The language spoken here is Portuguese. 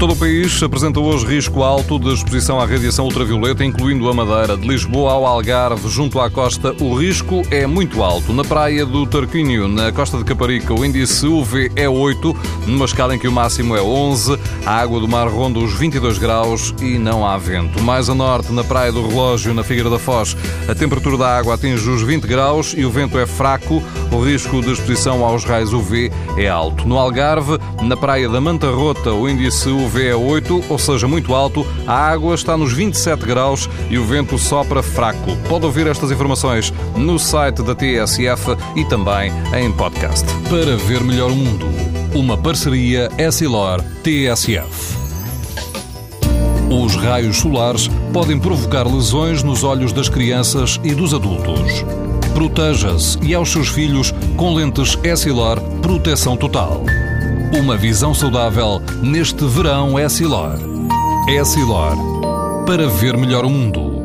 Todo o país apresenta hoje risco alto de exposição à radiação ultravioleta, incluindo a Madeira. De Lisboa ao Algarve, junto à costa, o risco é muito alto. Na praia do Tarquínio, na costa de Caparica, o índice UV é 8, numa escala em que o máximo é 11. A água do mar ronda os 22 graus e não há vento. Mais a norte, na praia do Relógio, na Figueira da Foz, a temperatura da água atinge os 20 graus e o vento é fraco. O risco de exposição aos raios UV é alto. No Algarve, na praia da Manta Rota, o índice UV UV é 8, ou seja, muito alto, a água está nos 27 graus e o vento sopra fraco. Pode ouvir estas informações no site da TSF e também em podcast. Para ver melhor o mundo, uma parceria Essilor-TSF. Os raios solares podem provocar lesões nos olhos das crianças e dos adultos. Proteja-se e aos seus filhos com lentes Essilor Proteção Total. Uma visão saudável neste verão é Silor. É Silor. Para ver melhor o mundo.